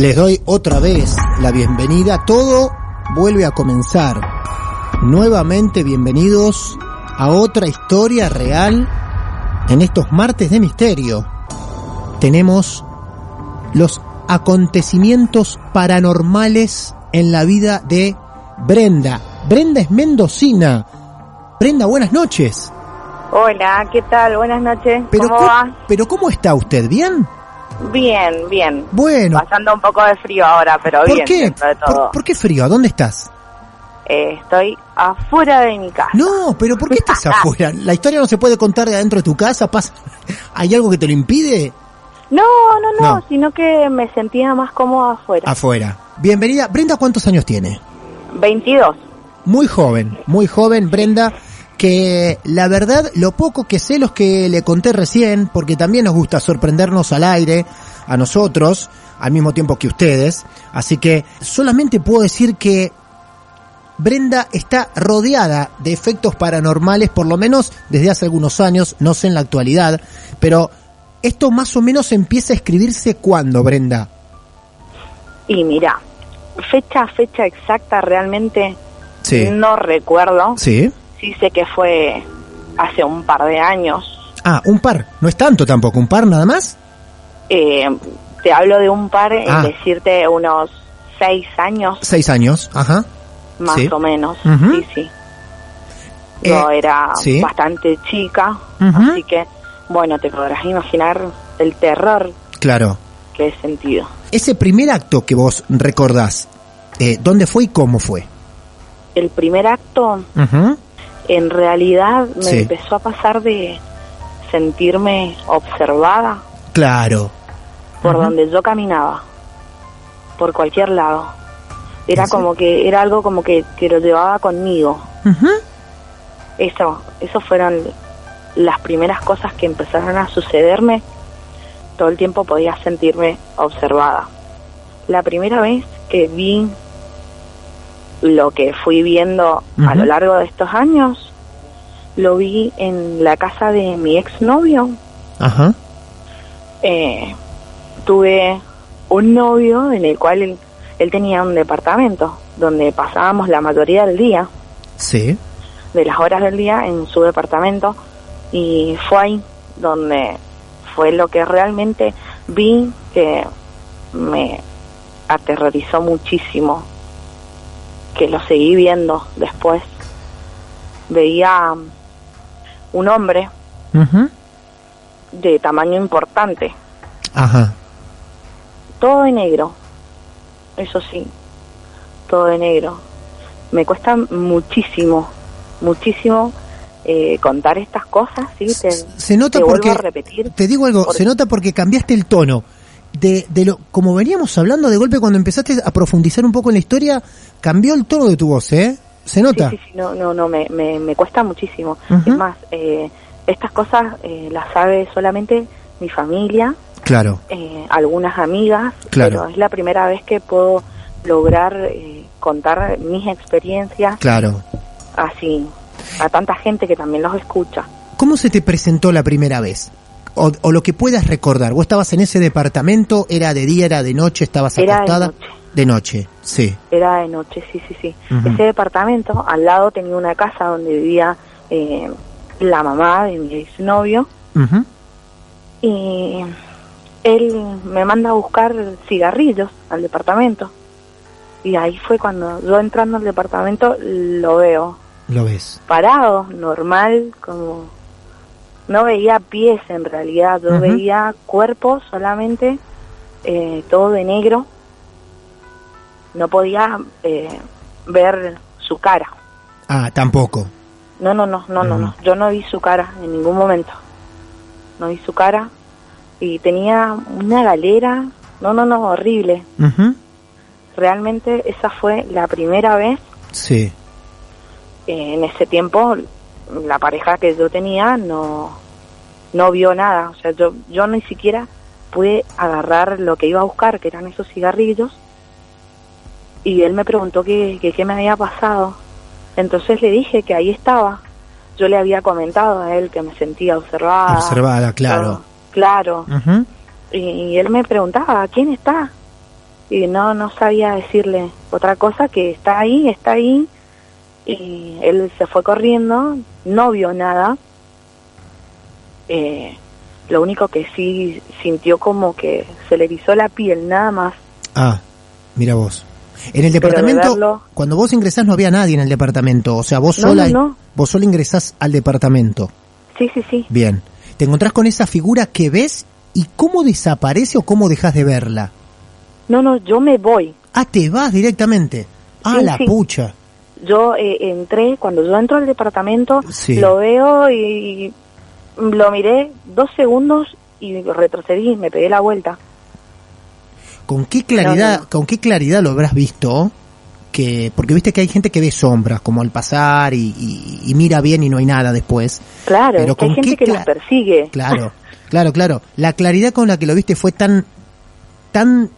Les doy otra vez la bienvenida. Todo vuelve a comenzar. Nuevamente bienvenidos a otra historia real en estos martes de misterio. Tenemos los acontecimientos paranormales en la vida de Brenda. Brenda es mendocina. Brenda, buenas noches. Hola, ¿qué tal? Buenas noches. Pero ¿Cómo va? Pero ¿cómo está usted? ¿Bien? Bien, bien. Bueno. Pasando un poco de frío ahora, pero ¿Por bien, qué? de todo. ¿Por, por qué frío? ¿A dónde estás? Eh, estoy afuera de mi casa. No, pero ¿por qué estás afuera? La historia no se puede contar de adentro de tu casa. Pasa- ¿Hay algo que te lo impide? No, no, no, No. sino que me sentía más cómoda afuera. Afuera. Bienvenida. Brenda, ¿cuántos años tiene? 22. Muy joven, muy joven, Brenda. Que la verdad, lo poco que sé, los que le conté recién, porque también nos gusta sorprendernos al aire, a nosotros, al mismo tiempo que ustedes. Así que solamente puedo decir que Brenda está rodeada de efectos paranormales, por lo menos desde hace algunos años, no sé en la actualidad, pero esto más o menos empieza a escribirse cuándo, Brenda. Y mira, fecha, fecha exacta realmente Sí. no recuerdo. Sí. Sí sé que fue hace un par de años. Ah, un par. No es tanto tampoco, un par nada más. Eh, te hablo de un par, en Ah. decirte unos seis años Seis años, ajá. más Sí. o menos. Sí, sí. Yo Eh, era sí. bastante chica, así que, bueno, te podrás imaginar el terror Claro. que he sentido. Ese primer acto que vos recordás, eh, ¿dónde fue y cómo fue? El primer acto, Ujú. En realidad, me Sí. empezó a pasar de sentirme observada Claro. por donde yo caminaba, por cualquier lado. Era ¿Sí? como que, era algo como que, que lo llevaba conmigo. Eso, eso fueron las primeras cosas que empezaron a sucederme. Todo el tiempo podía sentirme observada. La primera vez que vi lo que fui viendo a lo largo de estos años, lo vi en la casa de mi exnovio. Ajá. Eh, tuve un novio en el cual él, él tenía un departamento donde pasábamos la mayoría del día, Sí. de las horas del día en su departamento y fue ahí donde fue lo que realmente vi que me aterrorizó muchísimo, que lo seguí viendo después. Veía um, un hombre de tamaño importante, Ajá. todo de negro, eso sí, todo de negro. Me cuesta muchísimo, muchísimo eh, contar estas cosas, ¿sí? Te, Se nota te porque vuelvo a repetir. te digo algo, porque- se nota porque cambiaste el tono. De, de lo como veníamos hablando de golpe cuando empezaste a profundizar un poco en la historia, cambió el tono de tu voz, ¿eh? Se nota. Sí, sí, sí, no, no, no, me, me, me cuesta muchísimo. Ujú. Es más, eh, estas cosas eh, las sabe solamente mi familia, Claro, eh, algunas amigas, Claro. pero es la primera vez que puedo lograr eh, contar mis experiencias claro. así a tanta gente que también los escucha. ¿Cómo se te presentó la primera vez? O, o lo que puedas recordar. ¿Vos estabas en ese departamento? ¿Era de día, era de noche? ¿Estabas Era de acostada? noche. De noche, sí. Era de noche, sí, sí, sí. Ese departamento, al lado tenía una casa donde vivía eh, la mamá de mi exnovio Ujú. y él me manda a buscar cigarrillos al departamento. Y ahí fue cuando yo entrando al departamento lo veo Lo ves. parado, normal, como no veía pies en realidad, yo veía cuerpo solamente, eh, todo de negro. No podía eh, ver su cara. Ah, tampoco. No, no, no, no, no, no. Yo no vi su cara en ningún momento. No vi su cara. Y tenía una galera. No, no, no, horrible. Realmente esa fue la primera vez. Sí. eh, en ese tiempo, la pareja que yo tenía no, no vio nada. O sea, yo, yo ni siquiera pude agarrar lo que iba a buscar, que eran esos cigarrillos. Y él me preguntó que, que qué me había pasado. Entonces le dije que ahí estaba. Yo le había comentado a él que me sentía observada. Observada, claro. Claro. Y, y él me preguntaba, ¿quién está? Y no, no sabía decirle otra cosa que está ahí, está ahí. Y él se fue corriendo, no vio nada. Eh, lo único que sí sintió como que se le erizó la piel, nada más. Ah, mira vos. En el de departamento, verlo- cuando vos ingresás no había nadie en el departamento, o sea, vos No, sola, no, no. vos sola ingresás al departamento. Sí, sí, sí. Bien. Te encontrás con esa figura que ves y cómo desaparece o cómo dejas de verla. No, no, yo me voy. Ah, te vas directamente. Ah, Sí, la sí. pucha. Yo eh, entré, cuando yo entro al departamento, Sí. lo veo y lo miré dos segundos y retrocedí, me pegué la vuelta. ¿Con qué claridad, No, no, con qué claridad lo habrás visto? Que, porque viste que hay gente que ve sombras, como al pasar y, y- y mira bien y no hay nada después. Claro, Pero que hay ¿con gente qué que los persigue. Claro, claro, claro. La claridad con la que lo viste fue tan, tan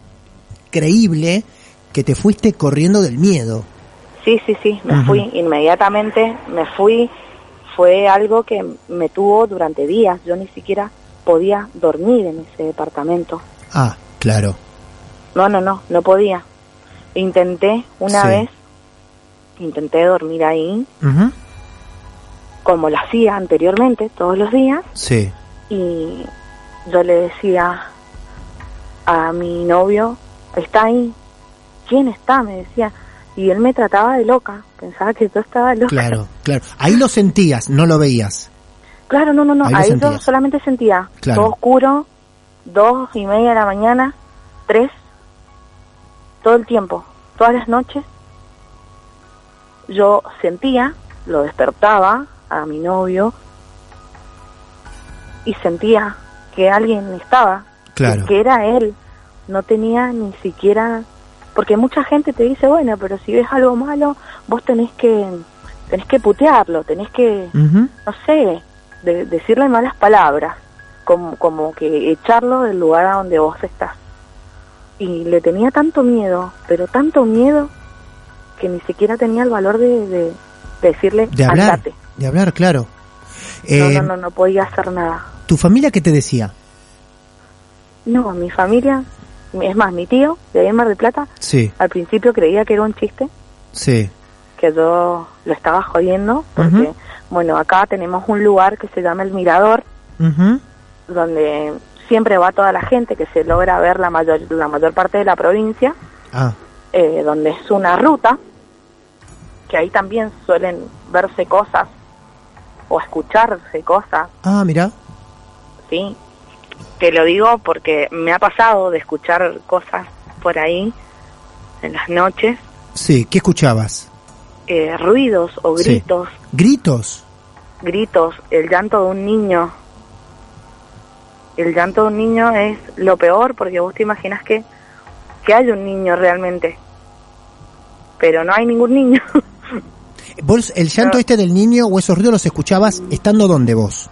creíble que te fuiste corriendo del miedo. Sí, sí, sí, me fui inmediatamente, me fui. Fue algo que me tuvo durante días. Yo ni siquiera podía dormir en ese departamento. Ah, claro. No, no, no, no podía. Intenté una Sí. vez, intenté dormir ahí, como lo hacía anteriormente, todos los días, Sí. y yo le decía a mi novio, está ahí, ¿quién está? Me decía, y él me trataba de loca, pensaba que yo estaba loca. Claro, claro. Ahí lo sentías, no lo veías. Claro, no, no, no, Ahí lo ahí, yo solamente sentía Claro. todo oscuro, dos y media de la mañana, tres, todo el tiempo, todas las noches. Yo sentía, lo despertaba a mi novio y sentía que alguien estaba, Claro. que era él. No tenía ni siquiera, porque mucha gente te dice, bueno, pero si ves algo malo, vos tenés que, tenés que putearlo, tenés que, no sé, de, decirle malas palabras, como, como que echarlo del lugar a donde vos estás. Y le tenía tanto miedo, pero tanto miedo, que ni siquiera tenía el valor de, de- de decirle, De hablar. andate. De hablar, claro. No, Eh, no, no, no podía hacer nada. ¿Tu familia qué te decía? No, mi familia, es más, mi tío, de ahí en Mar del Plata, Sí. al principio creía que era un chiste, Sí. que yo lo estaba jodiendo porque, bueno, acá tenemos un lugar que se llama El Mirador, Ujú. donde siempre va toda la gente que se logra ver la mayor, la mayor parte de la provincia, Ah, eh, donde es una ruta, que ahí también suelen verse cosas o escucharse cosas, ah, mira. ¿sí? Te lo digo porque me ha pasado de escuchar cosas por ahí en las noches, Sí, ¿qué escuchabas? eh, ruidos o Sí. gritos, ¿Gritos? gritos, el llanto de un niño. El llanto de un niño es lo peor porque vos te imaginas que, que hay un niño realmente, pero no hay ningún niño. ¿Vos el llanto No. este del niño o esos ruidos los escuchabas estando donde vos?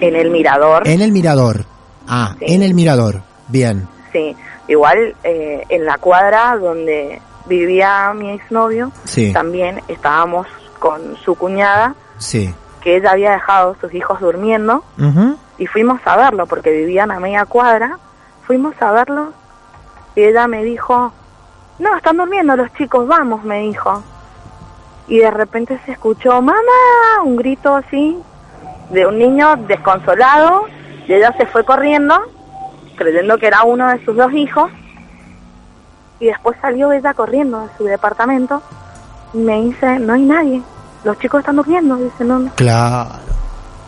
En el mirador, En el mirador. Ah, Sí. en el mirador. Bien. sí. Igual eh, en la cuadra donde vivía mi exnovio, Sí. también estábamos con su cuñada, Sí. que ella había dejado sus hijos durmiendo, Ujú. y fuimos a verlo porque vivían a media cuadra. Fuimos a verlo y ella me dijo, no, están durmiendo los chicos, vamos, me dijo. Y de repente se escuchó, mamá, un grito así de un niño desconsolado y ella se fue corriendo creyendo que era uno de sus dos hijos y después salió ella corriendo de su departamento y me dice, no hay nadie, los chicos están durmiendo, dice, no, no. Claro.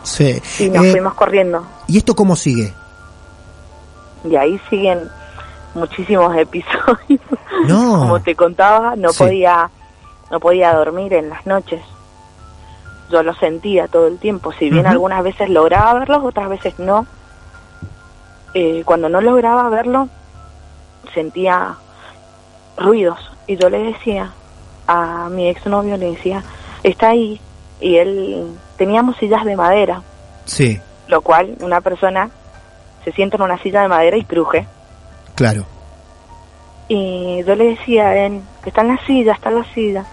Sí. y nos Eh, fuimos corriendo. ¿Y esto cómo sigue? Y ahí siguen muchísimos episodios. No. Como te contaba, no Sí. podía no podía dormir en las noches. Yo lo sentía todo el tiempo. Si bien algunas veces lograba verlos, otras veces no. Eh, cuando no lograba verlo, sentía ruidos. Y yo le decía a mi exnovio, le decía, está ahí. Y él, teníamos sillas de madera, Sí, lo cual una persona se sienta en una silla de madera y cruje. claro. Y yo le decía a él, está en la silla, está en la silla.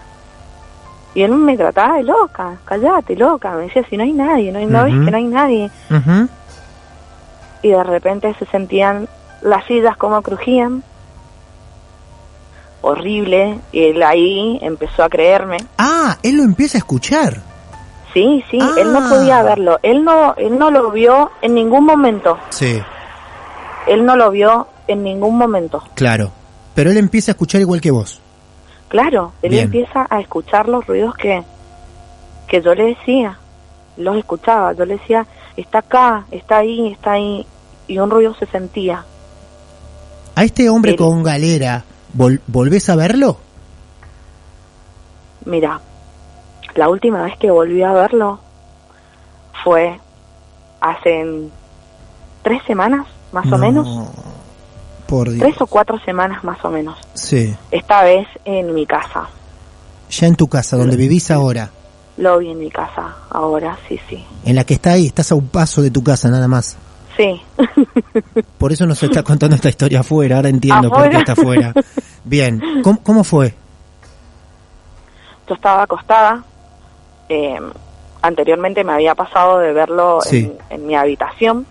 Y él me trataba de loca, callate, loca. Me decía, si no hay nadie, no, hay, ¿no ves Ujú. que no hay nadie. Y de repente se sentían las sillas como crujían. Horrible. Y él ahí empezó a creerme. Ah, él lo empieza a escuchar. Sí, sí, Ah. él no podía verlo. Él no, él no lo vio en ningún momento. Sí, Él no lo vio en ningún momento. claro. Pero él empieza a escuchar igual que vos. Claro, él Bien. empieza a escuchar los ruidos que, que yo le decía. Los escuchaba, yo le decía, está acá, está ahí, está ahí. Y un ruido se sentía. A este hombre Él- con galera, ¿vol- ¿volvés a verlo? Mira, la última vez que volví a verlo fue hace tres semanas, más o No, menos. Por Dios. Tres o cuatro semanas, más o menos. Sí. Esta vez en mi casa. Ya en tu casa, donde vivís ahora. Lo vi en mi casa ahora, sí, sí. En la que está ahí, estás a un paso de tu casa nada más. Sí. Por eso nos está contando esta historia afuera, ahora entiendo por qué está afuera. Bien, ¿cómo, cómo fue? yo estaba acostada. eh, anteriormente me había pasado de verlo Sí. en, en mi habitación,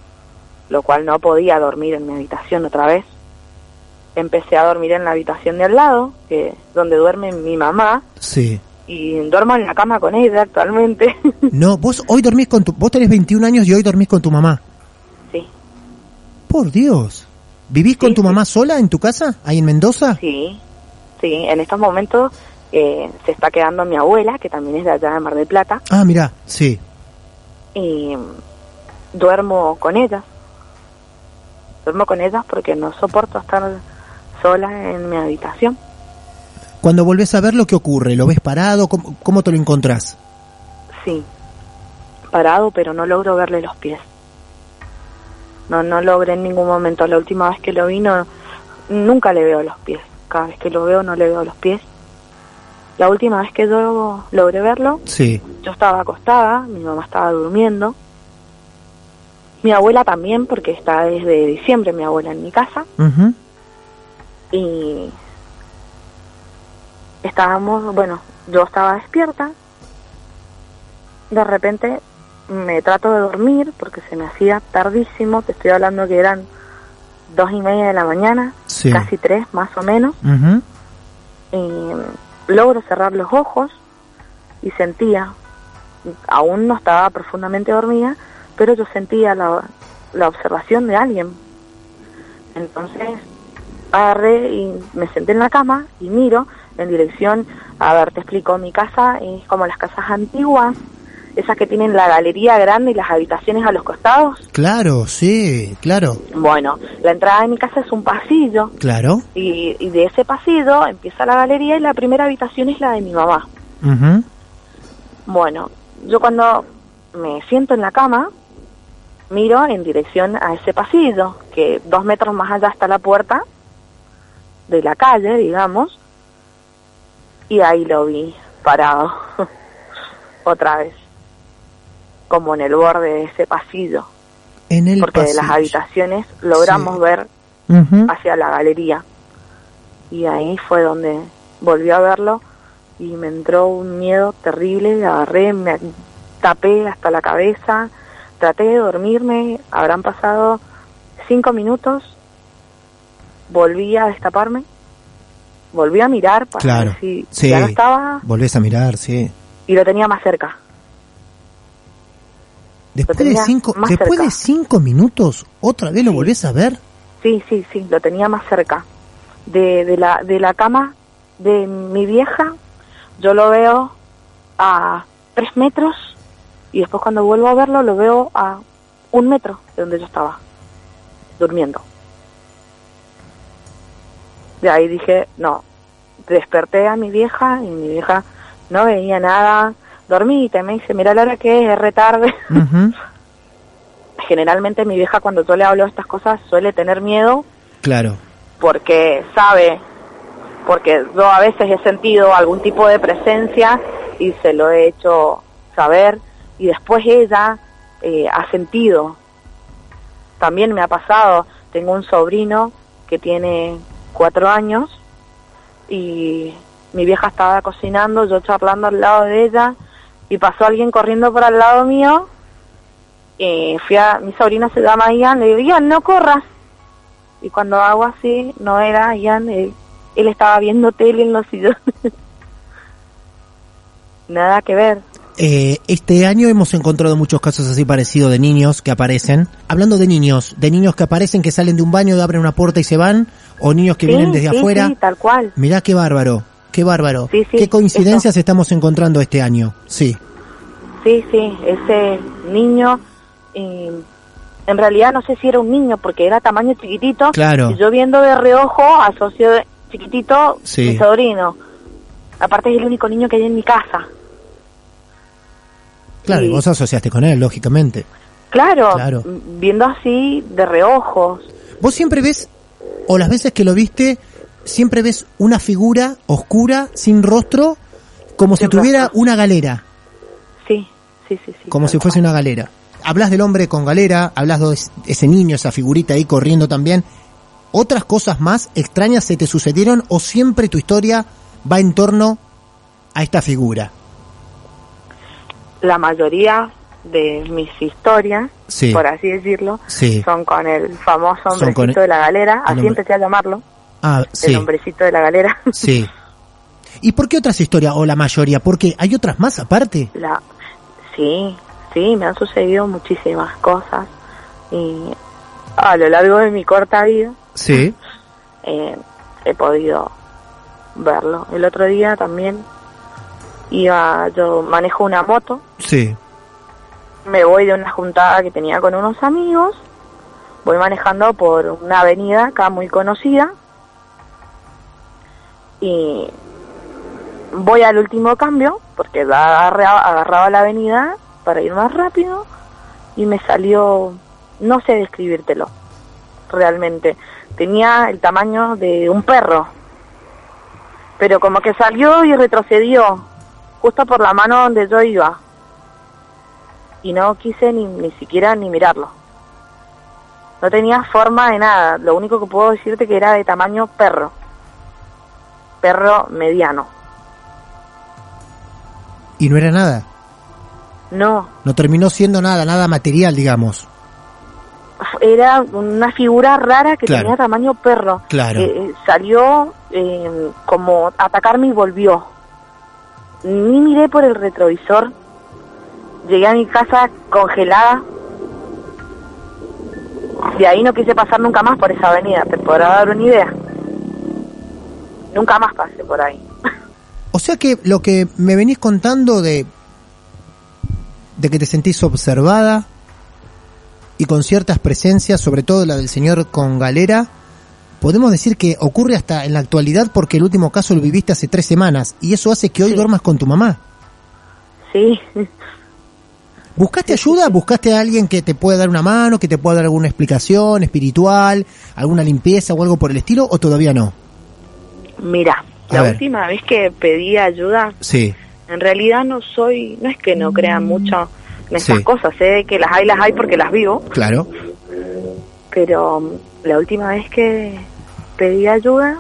lo cual no podía dormir en mi habitación otra vez. Empecé a dormir en la habitación de al lado, que donde duerme mi mamá, Sí. y duermo en la cama con ella actualmente. No, vos hoy dormís con tu... Vos tenés 21 años y hoy dormís con tu mamá. sí, Por Dios. ¿Vivís con tu sí. mamá sola en tu casa? ¿Ahí en Mendoza? sí, sí. En estos momentos eh, se está quedando mi abuela, que también es de allá de Mar del Plata, Ah, mira, sí. y duermo con ellas. Duermo con ellas porque no soporto estar sola en mi habitación. Cuando volvés a verlo, ¿qué ocurre? ¿Lo ves parado? ¿Cómo, cómo te lo encontrás? Sí, parado, pero no logro verle los pies. No, no logré en ningún momento. La última vez que lo vi, no, nunca le veo los pies. Cada vez que lo veo, no le veo los pies. La última vez que yo logré verlo, Sí. yo estaba acostada, mi mamá estaba durmiendo. Mi abuela también, porque está desde diciembre mi abuela en mi casa. Ujú. Y estábamos, bueno, yo estaba despierta, de repente me trato de dormir porque se me hacía tardísimo, te estoy hablando que eran dos y media de la mañana, Sí. casi tres más o menos, y logro cerrar los ojos y sentía, aún no estaba profundamente dormida, pero yo sentía la, la observación de alguien. Entonces agarré y me senté en la cama y miro en dirección, a ver, te explico, mi casa es como las casas antiguas, esas que tienen la galería grande y las habitaciones a los costados. Claro, sí, claro, Bueno, la entrada de mi casa es un pasillo claro. y, y de ese pasillo empieza la galería y la primera habitación es la de mi mamá. Ujú. Bueno, yo cuando me siento en la cama, miro en dirección a ese pasillo, que dos metros más allá está la puerta de la calle, digamos, y ahí lo vi parado, otra vez, como en el borde de ese pasillo, En el porque de las habitaciones logramos Sí. ver hacia la galería. Y ahí fue donde volví a verlo y me entró un miedo terrible, agarré, me tapé hasta la cabeza, traté de dormirme, habrán pasado cinco minutos, volví a destaparme, volví a mirar para Claro, ver si sí. ya no estaba Volvés a mirar, sí. y lo tenía más cerca. Después de cinco, después cerca. de cinco minutos, otra vez lo volvés a ver. Sí, sí, sí, lo tenía más cerca. De, de, la, de la cama de mi vieja, yo lo veo a tres metros y después cuando vuelvo a verlo lo veo a un metro de donde yo estaba, durmiendo. De ahí dije, no, desperté a mi vieja y mi vieja no veía nada, dormite, me dice, mira la hora que es, es re tarde. Generalmente mi vieja cuando yo le hablo de estas cosas suele tener miedo Claro. porque sabe, porque yo a veces he sentido algún tipo de presencia y se lo he hecho saber y después ella eh, ha sentido. También me ha pasado, tengo un sobrino que tiene cuatro años y mi vieja estaba cocinando, yo charlando al lado de ella y pasó alguien corriendo por al lado mío. Y fui a, mi sobrino se llama Ian, le digo, Ian, no corras y cuando hago así no era Ian él, él estaba viendo tele en los sillones nada que ver Eh, este año hemos encontrado muchos casos así parecidos de niños que aparecen. Hablando de niños, de niños que aparecen, que salen de un baño, abren una puerta y se van, o niños que Sí, vienen desde sí, afuera. sí, tal cual Mirá qué bárbaro, qué bárbaro. Sí, sí, qué coincidencias estamos encontrando este año. Sí, sí sí ese niño en realidad no sé si era un niño porque era tamaño chiquitito Claro. y yo viendo de reojo asocio chiquitito mi sobrino aparte es el único niño que hay en mi casa claro, y vos asociaste con él, lógicamente. claro, Claro. viendo así de reojos Vos siempre ves, o las veces que lo viste, siempre ves una figura oscura, sin rostro, como si tuviera una galera, sí sí sí sí como si fuese una galera. Hablas del hombre con galera, hablas de es- ese niño, esa figurita ahí corriendo también. ¿Otras cosas más extrañas se te sucedieron o siempre tu historia va en torno a esta figura? la mayoría de mis historias, Sí. por así decirlo, Sí. son con el famoso hombrecito el- de la galera, el así hombre- empecé a llamarlo, Ah, el sí, hombrecito de la galera. sí. ¿Y por qué otras historias o la mayoría? Porque hay otras más aparte. la, sí, sí, me han sucedido muchísimas cosas y a lo largo de mi corta vida Sí. eh, he podido verlo. El otro día también iba, yo manejo una moto Sí. Me voy de una juntada que tenía con unos amigos, voy manejando por una avenida acá muy conocida y voy al último cambio porque agarraba, agarraba la avenida para ir más rápido y me salió, no sé describírtelo realmente, tenía el tamaño de un perro, pero como que salió y retrocedió justo por la mano donde yo iba y no quise ni, ni siquiera ni mirarlo. No tenía forma de nada, lo único que puedo decirte que era de tamaño perro, perro mediano. Y no era nada. No, No terminó siendo nada, nada material, digamos. era una figura rara que Claro. tenía tamaño perro. Claro. Eh, eh, salió eh, como a atacarme y volvió. ni miré por el retrovisor. Llegué a mi casa congelada. De ahí no quise pasar nunca más por esa avenida, te podrá dar una idea. Nunca más pasé por ahí. O sea que lo que me venís contando de de que te sentís observada y con ciertas presencias, sobre todo la del señor con galera, podemos decir que ocurre hasta en la actualidad porque el último caso lo viviste hace tres semanas y eso hace que hoy Sí. duermas con tu mamá. Sí, ¿Buscaste ayuda? ¿Buscaste a alguien que te pueda dar una mano, que te pueda dar alguna explicación espiritual, alguna limpieza o algo por el estilo o todavía no? mira, A la ver. última vez que pedí ayuda, Sí, en realidad no soy, no es que no crea mucho en estas Sí. cosas, sé que las hay, las hay porque las vivo, claro. pero mm, la última vez que pedí ayuda,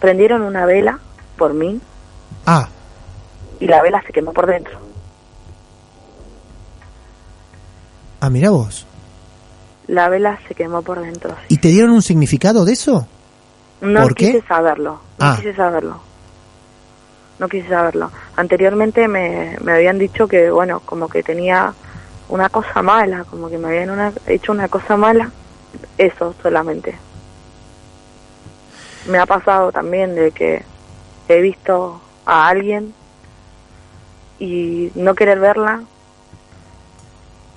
prendieron una vela por mí Ah, y la vela se quemó por dentro. Ah, mira vos. La vela se quemó por dentro. sí. ¿Y te dieron un significado de eso? No ¿Por qué? quise saberlo, no Ah. quise saberlo. No quise saberlo. Anteriormente me, me habían dicho que, bueno, como que tenía una cosa mala, como que me habían una- hecho una cosa mala. Eso solamente. Me ha pasado también de que he visto a alguien y no querer verla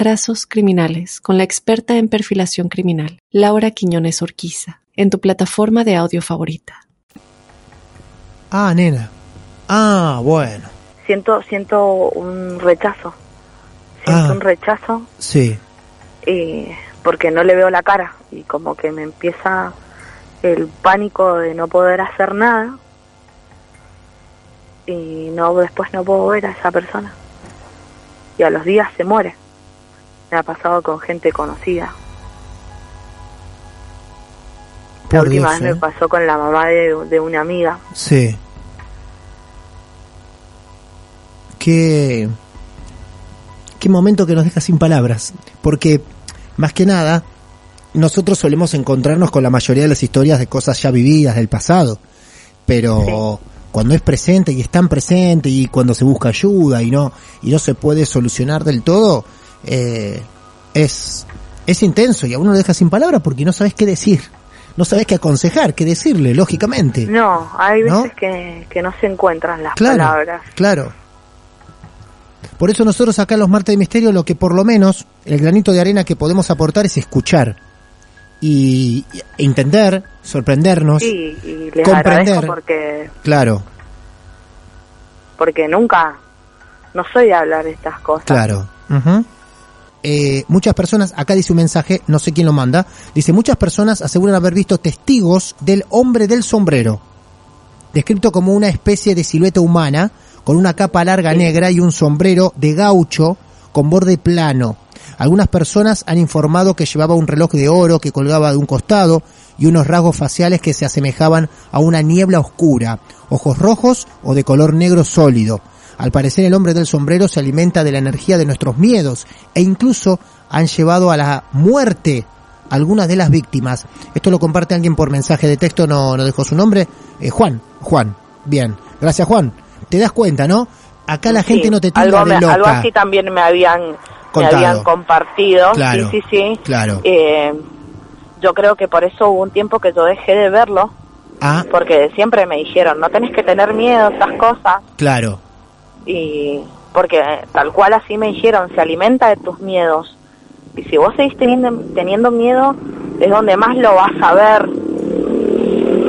Trazos Criminales con la experta en perfilación criminal, Laura Quiñones Orquiza, en tu plataforma de audio favorita. Ah, nena. Ah, bueno. Siento, siento un rechazo. Siento Ah. un rechazo Sí. y porque no le veo la cara y como que me empieza el pánico de no poder hacer nada y no después no puedo ver a esa persona y a los días se muere me ha pasado con gente conocida la Por última Dios, vez ¿eh? me pasó con la mamá de, de una amiga Sí. Qué. Qué momento que nos deja sin palabras. Porque, más que nada, nosotros solemos encontrarnos con la mayoría de las historias de cosas ya vividas del pasado. Pero cuando es presente y es tan presente y cuando se busca ayuda y no, y no se puede solucionar del todo, eh, es, es intenso y a uno lo deja sin palabras porque no sabes qué decir. No sabes qué aconsejar, qué decirle, lógicamente. no hay veces ¿No? que, que no se encuentran las Claro, palabras claro. Por eso nosotros acá en los Martes de Misterio lo que por lo menos el granito de arena que podemos aportar es escuchar y, entender, sorprendernos. Sí, y les comprender. porque Claro, porque nunca no soy de hablar de estas cosas. claro. Eh, muchas personas, acá dice un mensaje, no sé quién lo manda, dice muchas personas aseguran haber visto testigos del hombre del sombrero, descrito como una especie de silueta humana, con una capa larga negra y un sombrero de gaucho con borde plano. Algunas personas han informado que llevaba un reloj de oro que colgaba de un costado y unos rasgos faciales que se asemejaban a una niebla oscura, ojos rojos o de color negro sólido. Al parecer el hombre del sombrero se alimenta de la energía de nuestros miedos e incluso han llevado a la muerte algunas de las víctimas. Esto lo comparte alguien por mensaje de texto, no, no dejó su nombre. Eh, Juan, Juan, bien. Gracias Juan. Te das cuenta, ¿no? Acá la Sí, gente no te tilda algo, de me- loca. algo así también me habían me habían compartido. Claro, sí, sí, sí. claro. Eh, yo creo que por eso hubo un tiempo que yo dejé de verlo, Ah, porque siempre me dijeron, no tenés que tener miedo, esas cosas. claro. Y porque tal cual así me dijeron, se alimenta de tus miedos. Y si vos seguís teniendo, teniendo miedo, es donde más lo vas a ver,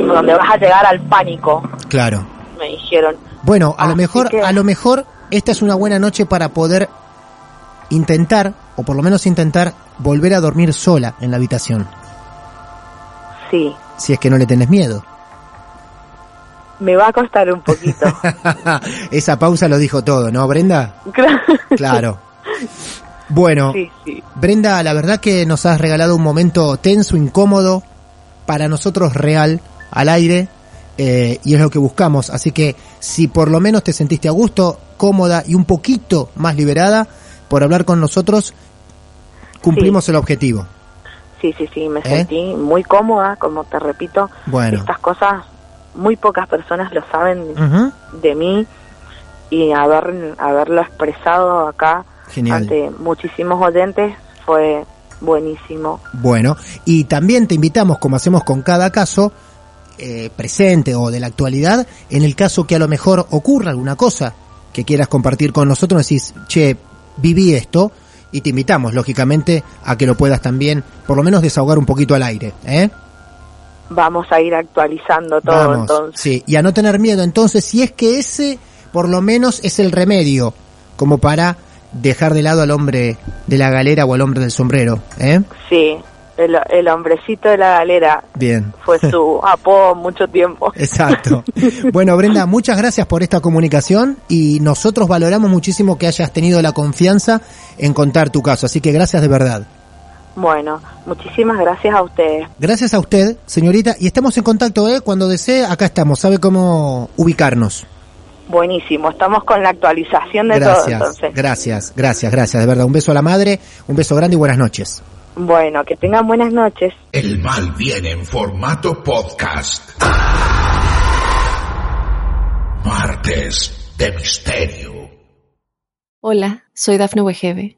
donde vas a llegar al pánico, Claro. me dijeron. Bueno, a lo mejor, que- a lo mejor esta es una buena noche para poder intentar, o por lo menos intentar, volver a dormir sola en la habitación. Sí, Si es que no le tenés miedo. Me va a costar un poquito. Esa pausa lo dijo todo, ¿no, Brenda? Claro. Bueno, Sí, sí. Brenda, la verdad que nos has regalado un momento tenso, incómodo, para nosotros real, al aire, eh, y es lo que buscamos. Así que si por lo menos te sentiste a gusto, cómoda y un poquito más liberada por hablar con nosotros, cumplimos el objetivo. Sí, sí, sí, me ¿Eh? sentí muy cómoda, como te repito. Bueno. Estas cosas muy pocas personas lo saben de mí y haber, haberlo expresado acá Genial. ante muchísimos oyentes fue buenísimo. Bueno, y también te invitamos, como hacemos con cada caso, eh, presente o de la actualidad, en el caso que a lo mejor ocurra alguna cosa que quieras compartir con nosotros, decís, che, viví esto, y te invitamos, lógicamente, a que lo puedas también, por lo menos, desahogar un poquito al aire, ¿eh? Vamos a ir actualizando todo Vamos, entonces. sí, y a no tener miedo, entonces, si es que ese, por lo menos, es el remedio, como para dejar de lado al hombre de la galera o al hombre del sombrero, ¿eh? Sí, el, el hombrecito de la galera Bien. fue su apodo mucho tiempo. Exacto. Bueno, Brenda, muchas gracias por esta comunicación y nosotros valoramos muchísimo que hayas tenido la confianza en contar tu caso, así que gracias de verdad. Bueno, muchísimas gracias a ustedes. Gracias a usted, señorita, y estamos en contacto, ¿eh? Cuando desee, acá estamos, sabe cómo ubicarnos. Buenísimo, estamos con la actualización de todo Gracias, entonces. gracias, gracias, gracias, de verdad. Un beso a la madre, un beso grande y buenas noches. Bueno, que tengan buenas noches. El mal viene en formato podcast. Martes de Misterio. Hola, soy Dafne Wegebe